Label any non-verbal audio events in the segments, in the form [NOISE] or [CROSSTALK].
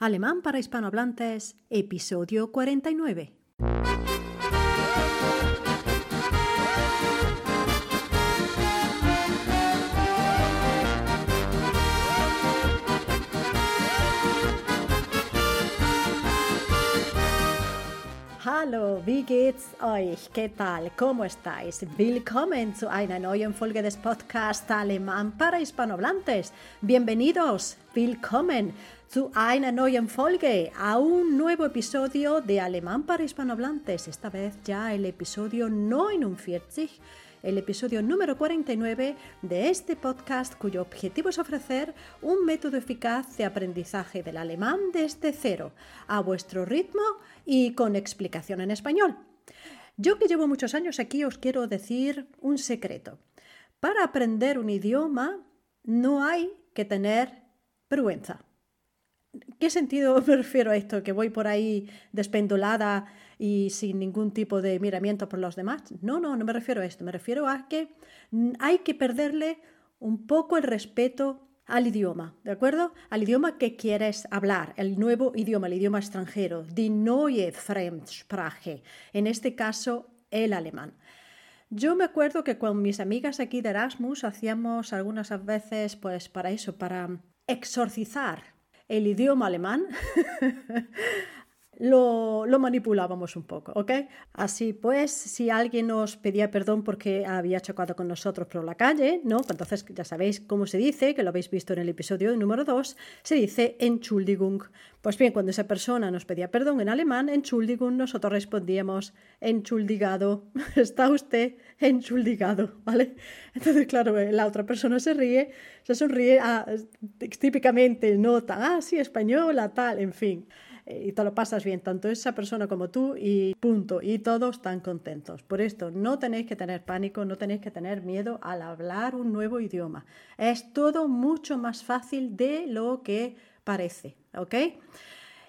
Alemán para hispanohablantes, episodio 49. Hallo, wie geht's euch? ¿Qué tal? ¿Cómo estáis? Willkommen zu einer neuen Folge des Podcasts Alemán para hispanohablantes. Bienvenidos, willkommen zu einer neuen Folge, a un nuevo episodio de Alemán para hispanohablantes. Esta vez ya el episodio 49 el episodio número 49 de este podcast cuyo objetivo es ofrecer un método eficaz de aprendizaje del alemán desde cero, a vuestro ritmo y con explicación en español. Yo que llevo muchos años aquí os quiero decir un secreto. Para aprender un idioma no hay que tener vergüenza. ¿Qué sentido [LAUGHS] me refiero a esto? ¿Que voy por ahí despendulada y sin ningún tipo de miramiento por los demás? No, no, no me refiero a esto. Me refiero a que hay que perderle un poco el respeto al idioma, ¿de acuerdo? Al idioma que quieres hablar, el nuevo idioma, el idioma extranjero, die neue Fremdsprache, en este caso el alemán. Yo me acuerdo que con mis amigas aquí de Erasmus hacíamos algunas veces, pues para eso, para exorcizar el idioma alemán, [LAUGHS] lo, manipulábamos un poco, ¿ok? Así pues, si alguien nos pedía perdón porque había chocado con nosotros por la calle, ¿no? Pues entonces ya sabéis cómo se dice, que lo habéis visto en el episodio número 2, se dice Entschuldigung. Pues bien, cuando esa persona nos pedía perdón en alemán, Entschuldigung, nosotros respondíamos Entschuldigado, [LAUGHS] está usted entschuldigado, ¿vale? Entonces, claro, eh, la otra persona se ríe, se sonríe ah, típicamente, nota, ah, sí, española, tal, en fin. Eh, y te lo pasas bien, tanto esa persona como tú, y punto. Y todos están contentos. Por esto, no tenéis que tener pánico, no tenéis que tener miedo al hablar un nuevo idioma. Es todo mucho más fácil de lo que parece, ¿ok?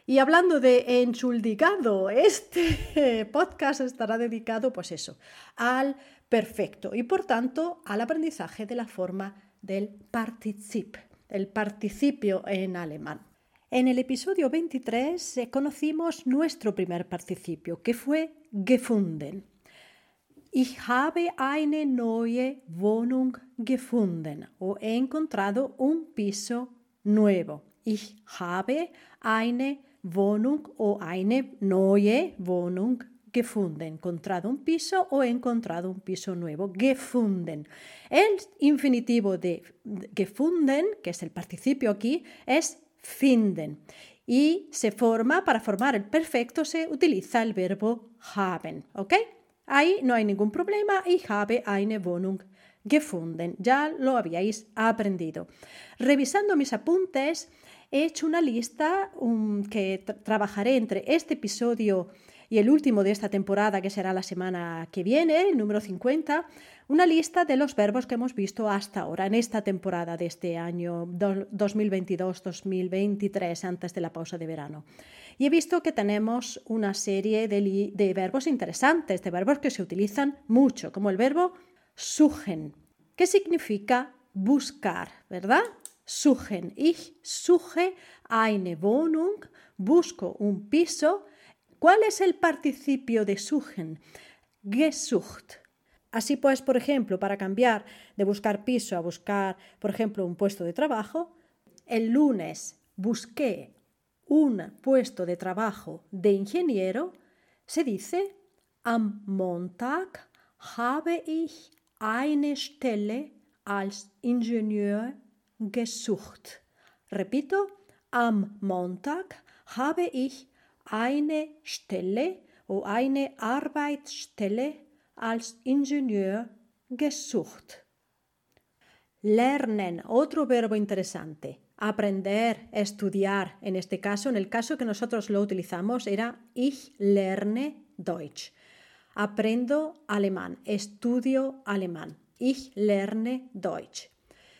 Y hablando de enchuldigado, [LAUGHS] este podcast estará dedicado, pues eso, al perfecto y por tanto al aprendizaje de la forma del particip, el participio en alemán. En el episodio 23 eh, conocimos nuestro primer participio, que fue gefunden. Ich habe eine neue Wohnung gefunden o he encontrado un piso nuevo. Ich habe eine Wohnung o eine neue Wohnung gefunden, encontrado un piso o encontrado un piso nuevo, gefunden. El infinitivo de gefunden, que es el participio aquí, es finden. Y se forma, para formar el perfecto se utiliza el verbo haben, ¿ok? Ahí no hay ningún problema. y habe eine Wohnung gefunden. Ya lo habíais aprendido. Revisando mis apuntes, he hecho una lista um, que trabajaré entre este episodio y el último de esta temporada, que será la semana que viene, el número 50, una lista de los verbos que hemos visto hasta ahora en esta temporada de este año 2022-2023, antes de la pausa de verano. Y he visto que tenemos una serie de, verbos interesantes, de verbos que se utilizan mucho, como el verbo suchen, que significa buscar, ¿verdad? Suchen. Ich suche eine Wohnung, busco un piso. ¿Cuál es el participio de suchen? Gesucht. Así pues, por ejemplo, para cambiar de buscar piso a buscar, por ejemplo, un puesto de trabajo, el lunes busqué un puesto de trabajo de ingeniero, se dice am Montag habe ich eine Stelle als Ingenieur gesucht. Repito, am Montag habe ich eine Stelle o eine Arbeitsstelle als Ingenieur gesucht. Lernen, otro verbo interesante. Aprender, estudiar. En este caso, en el caso que nosotros lo utilizamos, era Ich lerne Deutsch. Aprendo alemán, estudio alemán. Ich lerne Deutsch.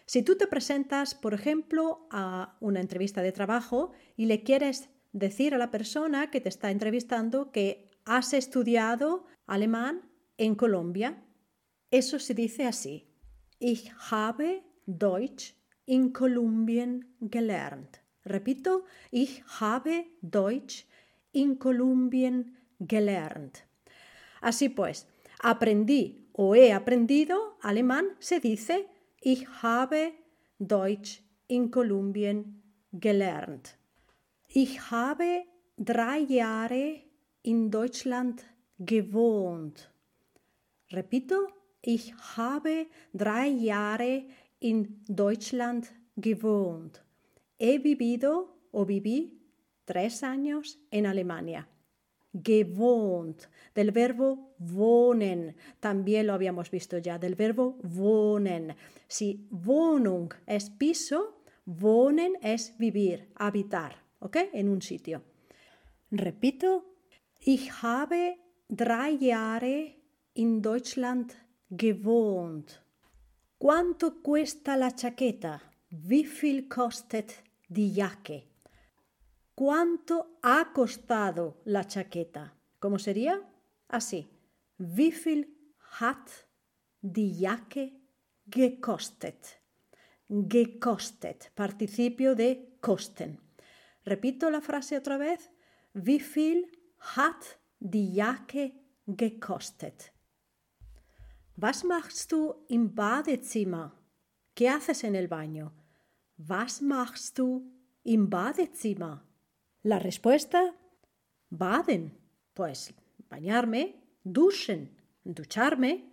Si tú te presentas, por ejemplo, a una entrevista de trabajo y le quieres decir a la persona que te está entrevistando que has estudiado alemán en Colombia, eso se dice así. Ich habe Deutsch in Kolumbien gelernt. Repito, ich habe Deutsch in Kolumbien gelernt. Así pues, aprendí o he aprendido alemán se dice ich habe Deutsch in Kolumbien gelernt. Ich habe drei Jahre in Deutschland gewohnt. Repito, ich habe drei Jahre in Deutschland gewohnt. He vivido o viví tres años en Alemania. Gewohnt, del verbo wohnen, también lo habíamos visto ya, del verbo wohnen. Si Wohnung es piso, wohnen es vivir, habitar, ¿ok? En un sitio. Repito, ich habe drei Jahre in Deutschland gewohnt. ¿Cuánto cuesta la chaqueta? Wie viel kostet die Jacke? ¿Cuánto ha costado la chaqueta? ¿Cómo sería? Así. Wie viel hat die Jacke gekostet? Gekostet, participio de kosten. Repito la frase otra vez. Wie viel hat die Jacke gekostet? Was machst du im Badezimmer? ¿Qué haces en el baño? Was machst du im Badezimmer? La respuesta, baden, pues bañarme, duschen, ducharme.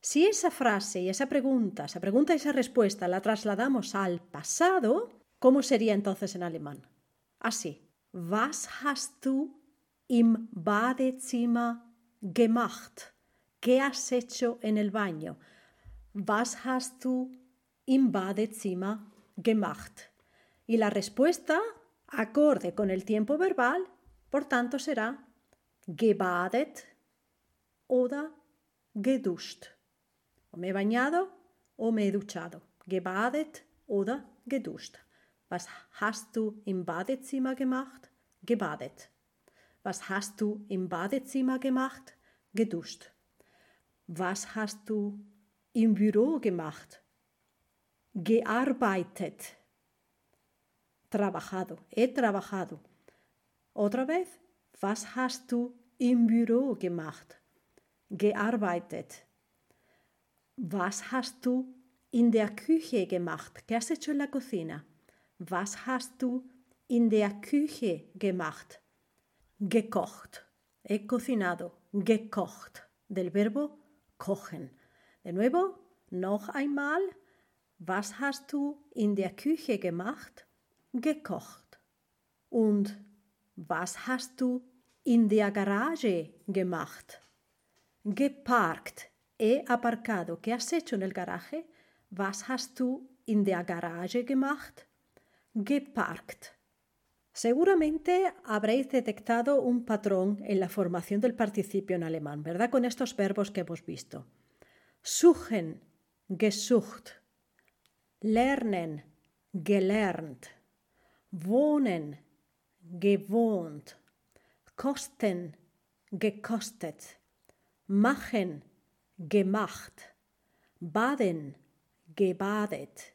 Si esa frase y esa pregunta, esa pregunta y esa respuesta la trasladamos al pasado, ¿cómo sería entonces en alemán? Así, was hast du im Badezimmer gemacht? ¿Qué has hecho en el baño? Was hast du im Badezimmer gemacht? Y la respuesta, acorde con el tiempo verbal, por tanto será gebadet oder geduscht. O me he bañado o me he duchado. Gebadet oder geduscht. Was hast du im Badezimmer gemacht? Gebadet. Was hast du im Badezimmer gemacht? Geduscht. Was hast du im Büro gemacht? Gearbeitet. Trabajado. He trabajado. Otra vez. Was hast du im Büro gemacht? Gearbeitet. Was hast du in der Küche gemacht? ¿Qué has hecho en la cocina? Was hast du in der Küche gemacht? Gekocht. He cocinado. Gekocht. Del verbo kochen. De nuevo, noch einmal. Was hast du in der Küche gemacht? Gekocht. Und was hast du in der Garage gemacht? Geparkt. He aparcado. ¿Qué has hecho en el garaje? Was hast du in der Garage gemacht? Geparkt. Seguramente habréis detectado un patrón en la formación del participio en alemán, ¿verdad? Con estos verbos que hemos visto. Suchen, gesucht. Lernen, gelernt. Wohnen, gewohnt. Kosten, gekostet. Machen, gemacht. Baden, gebadet.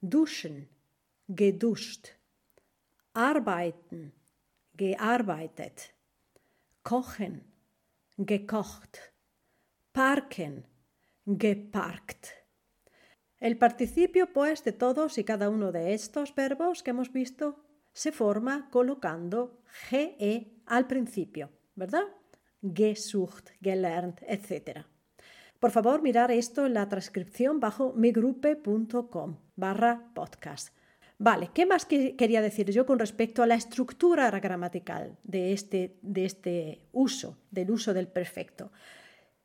Duschen, geduscht arbeiten, gearbeitet, kochen, gekocht, parken, geparkt. El participio, pues, de todos y cada uno de estos verbos que hemos visto se forma colocando ge al principio, ¿verdad? Gesucht, gelernt, etc. Por favor, mirar esto en la transcripción bajo migrupe.com barra podcast. Vale, ¿qué más quería decir yo con respecto a la estructura gramatical de este, de este uso, del uso del perfecto?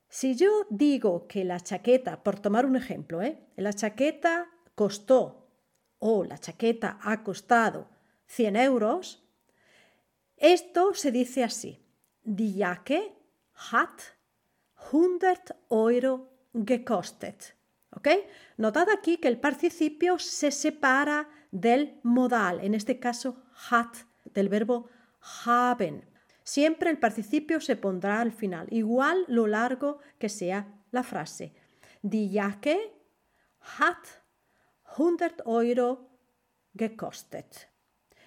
Si yo digo que la chaqueta, por tomar un ejemplo, ¿eh? la chaqueta costó o la chaqueta ha costado 100 euros, esto se dice así. Die Jacke hat 100 Euro gekostet. ¿Ok? Notad aquí que el participio se separa del modal, en este caso hat, del verbo haben. Siempre el participio se pondrá al final, igual lo largo que sea la frase. Die Jacke hat 100 Euro gekostet.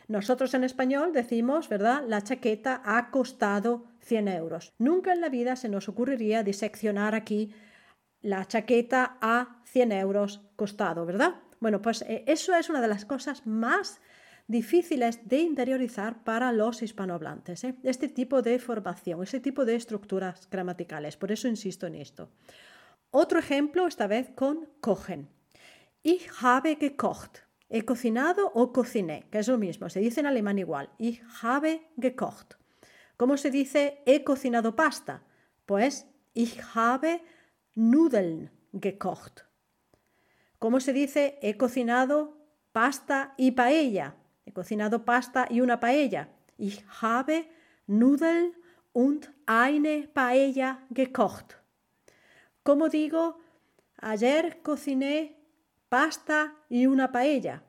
Nosotros en español decimos, ¿verdad? La chaqueta ha costado 100 euros. Nunca en la vida se nos ocurriría diseccionar aquí la chaqueta a 100 euros costado, ¿verdad? Bueno, pues eh, eso es una de las cosas más difíciles de interiorizar para los hispanohablantes. ¿eh? Este tipo de formación, ese tipo de estructuras gramaticales. Por eso insisto en esto. Otro ejemplo, esta vez con kochen. Ich habe gekocht. He cocinado o cociné, que es lo mismo. Se dice en alemán igual. Ich habe gekocht. ¿Cómo se dice he cocinado pasta? Pues ich habe Nudeln gekocht. ¿Cómo se dice he cocinado pasta y paella? He cocinado pasta y una paella. Ich habe Nudeln und eine Paella gekocht. ¿Cómo digo ayer cociné pasta y una paella?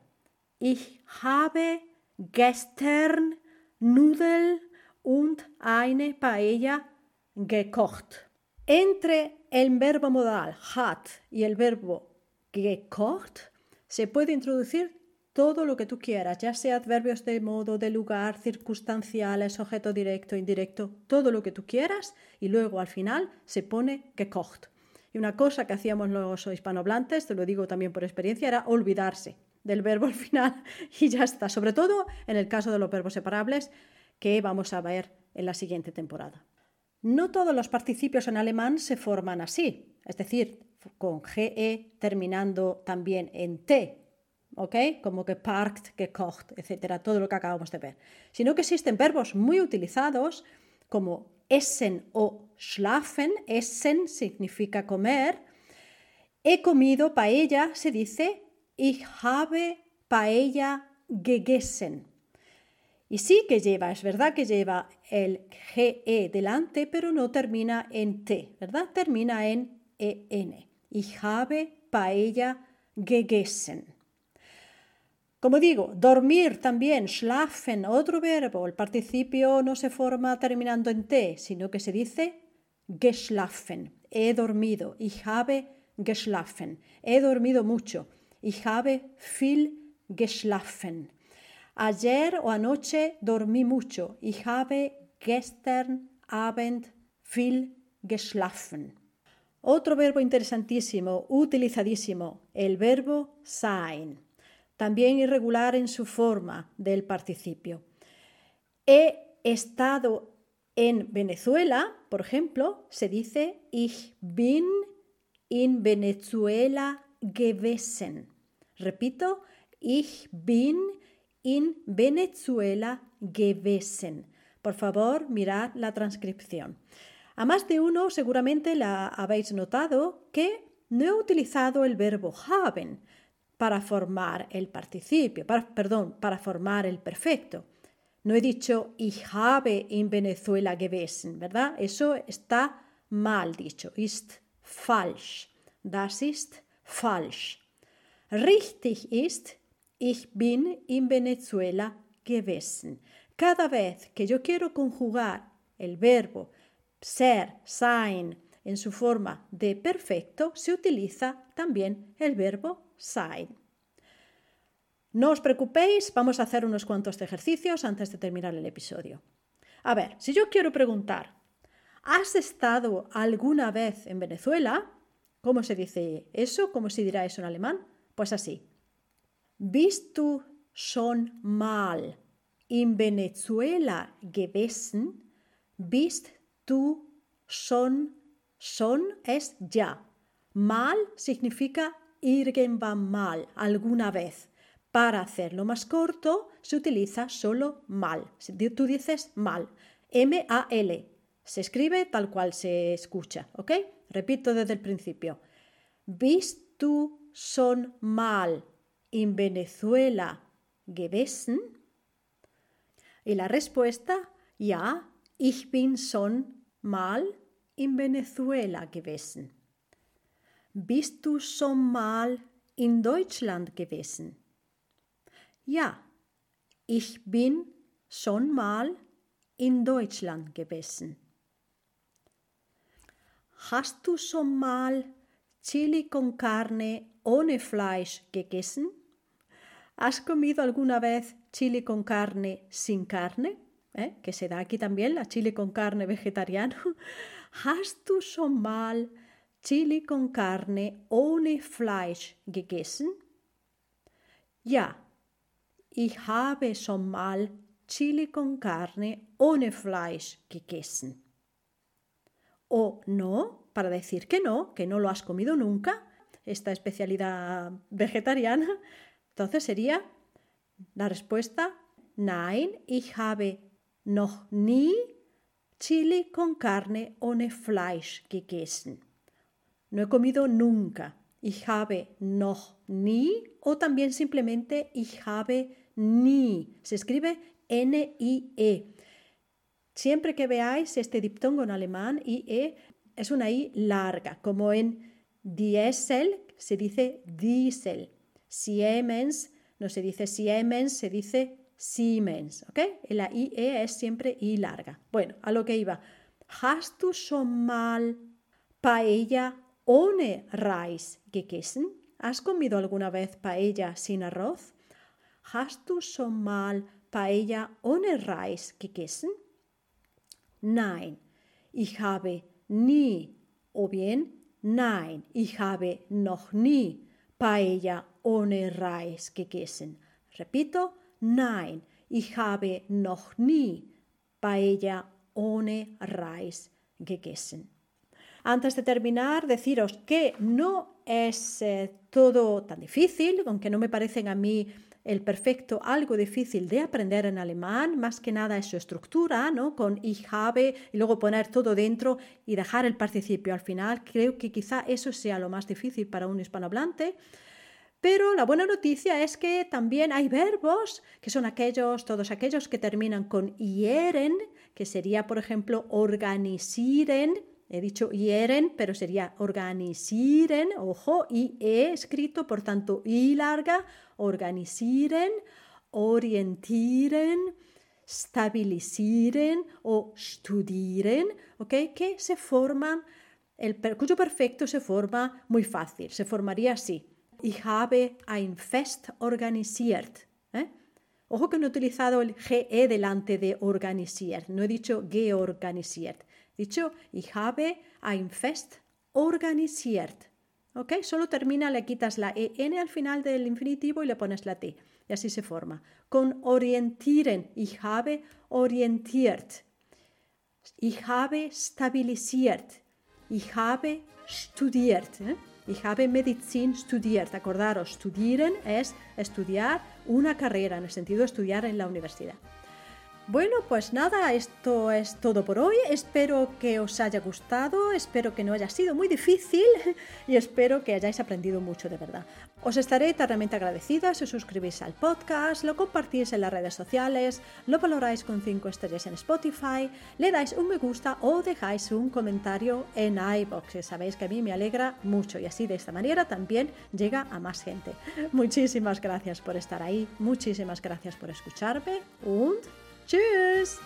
Ich habe gestern Nudeln und eine Paella gekocht. Entre el verbo modal hat y el verbo gekocht se puede introducir todo lo que tú quieras, ya sea adverbios de modo, de lugar, circunstanciales, objeto directo, indirecto, todo lo que tú quieras y luego al final se pone gekocht. Y una cosa que hacíamos los hispanohablantes, te lo digo también por experiencia, era olvidarse del verbo al final [LAUGHS] y ya está, sobre todo en el caso de los verbos separables que vamos a ver en la siguiente temporada. No todos los participios en alemán se forman así, es decir, con GE terminando también en T, ¿ok? Como que parked, gekocht, etcétera, todo lo que acabamos de ver. Sino que existen verbos muy utilizados como essen o schlafen. Essen significa comer. He comido paella, se dice ich habe paella gegessen. Y sí que lleva, es verdad que lleva el GE delante, pero no termina en T, ¿verdad? Termina en EN. Ich habe Paella gegessen. Como digo, dormir también, schlafen, otro verbo. El participio no se forma terminando en T, sino que se dice geschlafen. He dormido. Ich habe geschlafen. He dormido mucho. Ich habe viel geschlafen. Ayer o anoche dormí mucho. Ich habe gestern Abend viel geschlafen. Otro verbo interesantísimo, utilizadísimo, el verbo sein, también irregular en su forma del participio. He estado en Venezuela, por ejemplo, se dice Ich bin in Venezuela gewesen. Repito, Ich bin in Venezuela gewesen. Por favor, mirad la transcripción. A más de uno seguramente la habéis notado que no he utilizado el verbo haben para formar el participio, perdón, para formar el perfecto. No he dicho ich habe in Venezuela gewesen, ¿verdad? Eso está mal dicho, ist falsch. Das ist falsch. Richtig ist Ich bin in Venezuela gewesen. Cada vez que yo quiero conjugar el verbo ser, sein, en su forma de perfecto, se utiliza también el verbo sein. No os preocupéis, vamos a hacer unos cuantos ejercicios antes de terminar el episodio. A ver, si yo quiero preguntar, ¿has estado alguna vez en Venezuela? ¿Cómo se dice eso? ¿Cómo se dirá eso en alemán? Pues así. Bist du schon mal in Venezuela gewesen? Bist du schon, schon es ya. Mal significa irgendwann mal, alguna vez. Para hacerlo más corto se utiliza solo mal. Tú dices mal. M-A-L. Se escribe tal cual se escucha, ¿ok? Repito desde el principio. Bist du schon mal in Venezuela gewesen? Y la respuesta, ja, ich bin schon mal in Venezuela gewesen. Bist du schon mal in Deutschland gewesen? Ja, ich bin schon mal in Deutschland gewesen. Hast du schon mal Chili con carne ohne Fleisch gegessen? ¿Has comido alguna vez chili con carne sin carne, ¿eh? que se da aquí también la chili con carne vegetariano. [LAUGHS] Hast du schon mal Chili con carne ohne Fleisch gegessen? Ja, ich habe schon mal Chili con carne ohne Fleisch gegessen. O no, para decir que no, que no lo has comido nunca, esta especialidad vegetariana, entonces sería la respuesta Nein, ich habe noch nie Chili con carne ohne Fleisch gegessen. No he comido nunca. Ich habe noch nie o también simplemente ich habe nie. Se escribe N-I-E. Siempre que veáis este diptongo en alemán, I-E, es una I larga, como en Diesel se dice Diesel. Siemens no se dice Siemens, se dice Siemens, ¿ok? La IE es siempre I larga. Bueno, a lo que iba. ¿Hast du schon mal paella ohne Reis gegessen? ¿Has comido alguna vez paella sin arroz? ¿Hast du schon mal paella ohne Reis gegessen? Nein, ich habe nie. O bien, nein, ich habe noch nie paella ohne Reis gegessen. Repito, nein, ich habe noch nie paella ohne Reis gegessen. Antes de terminar, deciros que no es eh, todo tan difícil, aunque no me parecen a mí el perfecto algo difícil de aprender en alemán, más que nada es su estructura, ¿no? Con ich habe y luego poner todo dentro y dejar el participio al final. Creo que quizá eso sea lo más difícil para un hispanohablante. Pero la buena noticia es que también hay verbos, que son aquellos, todos aquellos que terminan con ieren, que sería, por ejemplo, organisieren, He dicho ieren, pero sería organisieren, ojo, y he escrito, por tanto, i larga, organisieren, orientieren, stabilisieren o studieren, ¿ok? Que se forman, el, cuyo perfecto se forma muy fácil, se formaría así. Ich habe ein Fest organisiert. ¿eh? Ojo que no he utilizado el GE delante de organisiert, no he dicho georganisiert. Dicho, ich habe ein Fest organisiert. ¿Ok? Solo termina, le quitas la EN al final del infinitivo y le pones la T. Y así se forma. Con orientieren, ich habe orientiert. Ich habe stabilisiert. Ich habe studiert. ¿eh? Ich habe Medizin studiert. Acordaros, studieren es estudiar una carrera, en el sentido de estudiar en la universidad. Bueno, pues nada, esto es todo por hoy. Espero que os haya gustado, espero que no haya sido muy difícil [LAUGHS] y espero que hayáis aprendido mucho de verdad. Os estaré eternamente agradecida si os suscribís al podcast, lo compartís en las redes sociales, lo valoráis con 5 estrellas en Spotify, le dais un me gusta o dejáis un comentario en iBox. Sabéis que a mí me alegra mucho y así de esta manera también llega a más gente. [LAUGHS] Muchísimas gracias por estar ahí, muchísimas gracias por escucharme. Und Tschüss!